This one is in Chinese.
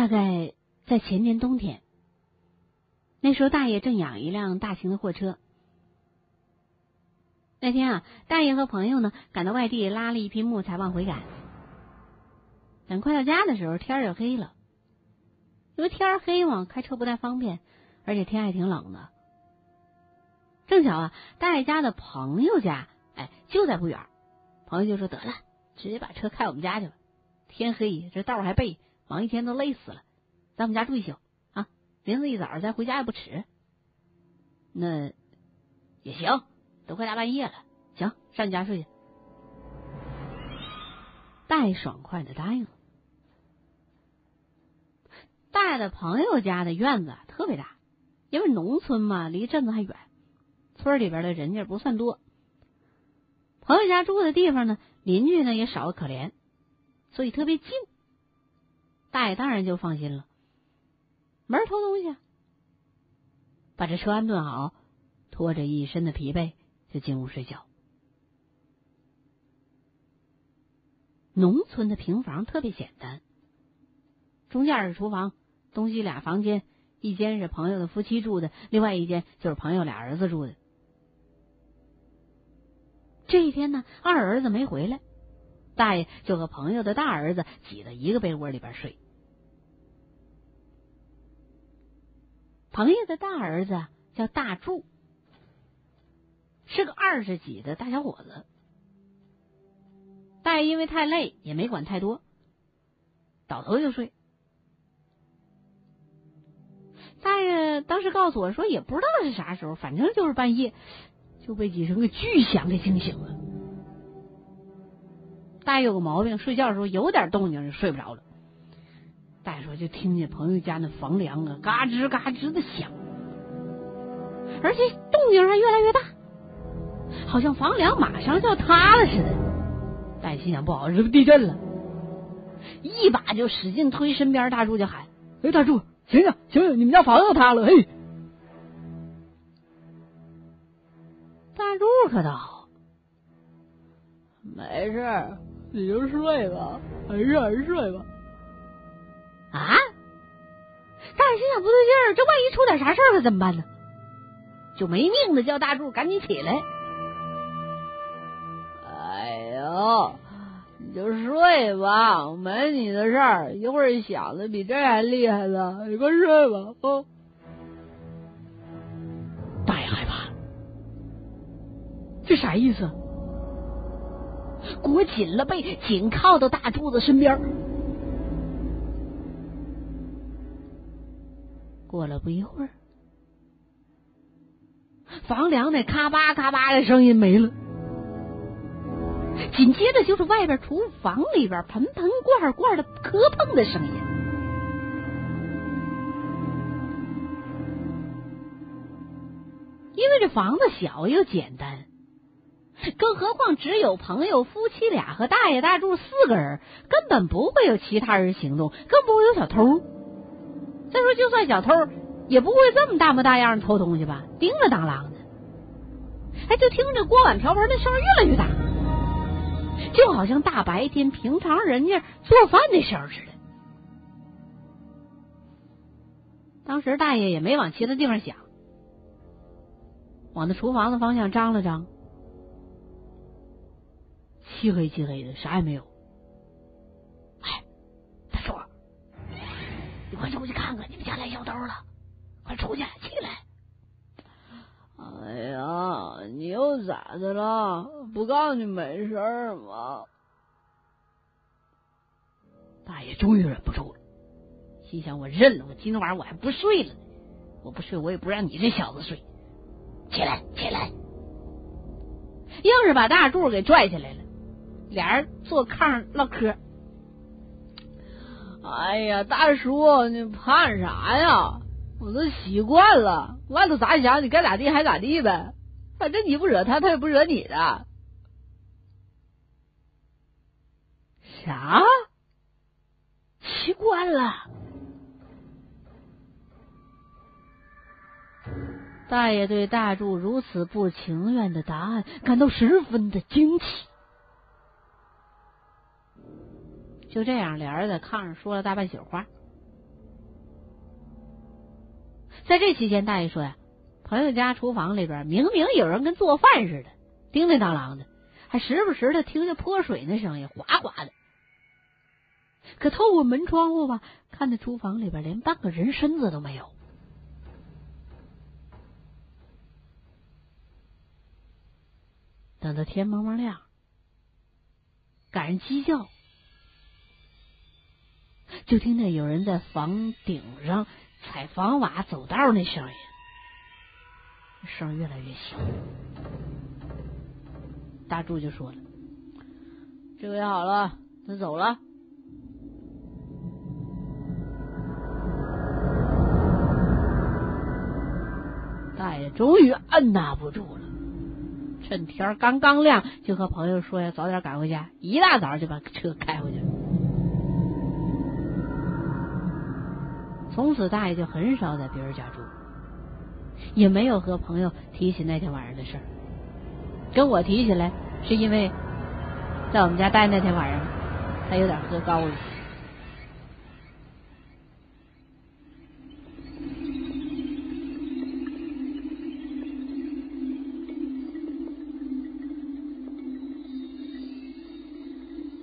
大概在前年冬天，那时候大爷正养一辆大型的货车。那天啊，大爷和朋友呢赶到外地，拉了一批木材往回赶。等快到家的时候，天就黑了。因为天黑嘛，开车不太方便，而且天还挺冷的。正巧啊，大爷家的朋友家，哎，就在不远。朋友就说：“得了，直接把车开我们家去吧。天黑，这道还背，忙一天都累死了，在我们家住一宿啊。明天一早再回家也不迟。”那也行，都快大半夜了，行，上你家睡去。大爷爽快的答应了。大爷的朋友家的院子特别大，因为农村嘛，离镇子还远，村里边的人家不算多。朋友家住的地方呢，邻居呢也少的可怜，所以特别静。大爷当然就放心了，没人偷东西，把这车安顿好，拖着一身的疲惫就进屋睡觉。农村的平房特别简单，中间是厨房。东西俩房间，一间是朋友的夫妻住的，另外一间就是朋友俩儿子住的。这一天呢，二儿子没回来，大爷就和朋友的大儿子挤在一个被窝里边睡。朋友的大儿子叫大柱，是个二十几的大小伙子。大爷因为太累，也没管太多，倒头就睡。大爷当时告诉我说，也不知道是啥时候，反正就是半夜就被几声个巨响给惊醒了。大爷有个毛病，睡觉的时候有点动静就睡不着了。大爷说，就听见朋友家那房梁啊嘎吱嘎吱的响，而且动静还越来越大，好像房梁马上就要塌了似的。大爷心想，不好，是不是地震了？一把就使劲推身边大柱，就喊：“哎，大柱！”醒醒醒醒！你们家房子塌了！嘿，大柱可倒好，没事，你就睡吧，还是还是睡吧。啊！大爷心想不对劲儿，这万一出点啥事儿可怎么办呢？就没命的叫大柱赶紧起来。哎呦！你就睡吧，没你的事儿。一会儿响的比这还厉害呢，你快睡吧。啊！大爷害怕，这啥意思？裹紧了背，紧靠到大柱子身边。过了不一会儿，房梁那咔吧咔吧的声音没了。紧接着就是外边厨房里边盆盆罐罐的磕碰的声音，因为这房子小又简单，更何况只有朋友夫妻俩和大爷大柱四个人，根本不会有其他人行动，更不会有小偷。再说，就算小偷，也不会这么大模大样偷东西吧？叮了当啷的，哎，就听着锅碗瓢盆的声越来越大。就好像大白天平常人家做饭的时候似的。当时大爷也没往其他地方想，往那厨房的方向张了张，漆黑漆黑的，啥也没有。哎，大叔，你快出去看看，你们家来小偷了！快出去，起来！哎呀，你又咋的了？不告诉你没事吗？大爷终于忍不住了，心想：我认了，我今天晚上我还不睡了呢。我不睡，我也不让你这小子睡。起来，起来！硬是把大柱给拽起来了。俩人坐炕上唠嗑。哎呀，大叔，你怕啥呀？我都习惯了，外头咋想，你该咋地还咋地呗。反正你不惹他，他也不惹你的。啥？习惯了？大爷对大柱如此不情愿的答案感到十分的惊奇。就这样，俩人在炕上说了大半宿话。在这期间，大爷说呀，朋友家厨房里边明明有人跟做饭似的，叮叮当啷的，还时不时的听见泼水那声音，哗哗的。可透过门窗户吧，看那厨房里边连半个人身子都没有。等到天蒙蒙亮，赶上鸡叫，就听见有人在房顶上踩房瓦走道那声音，声越来越小。大柱就说了：“这回好了，他走了。”大爷终于按捺不住了。趁天刚刚亮，就和朋友说要早点赶回家，一大早就把车开回去了。从此，大爷就很少在别人家住，也没有和朋友提起那天晚上的事儿。跟我提起来，是因为在我们家待那天晚上，他有点喝高了。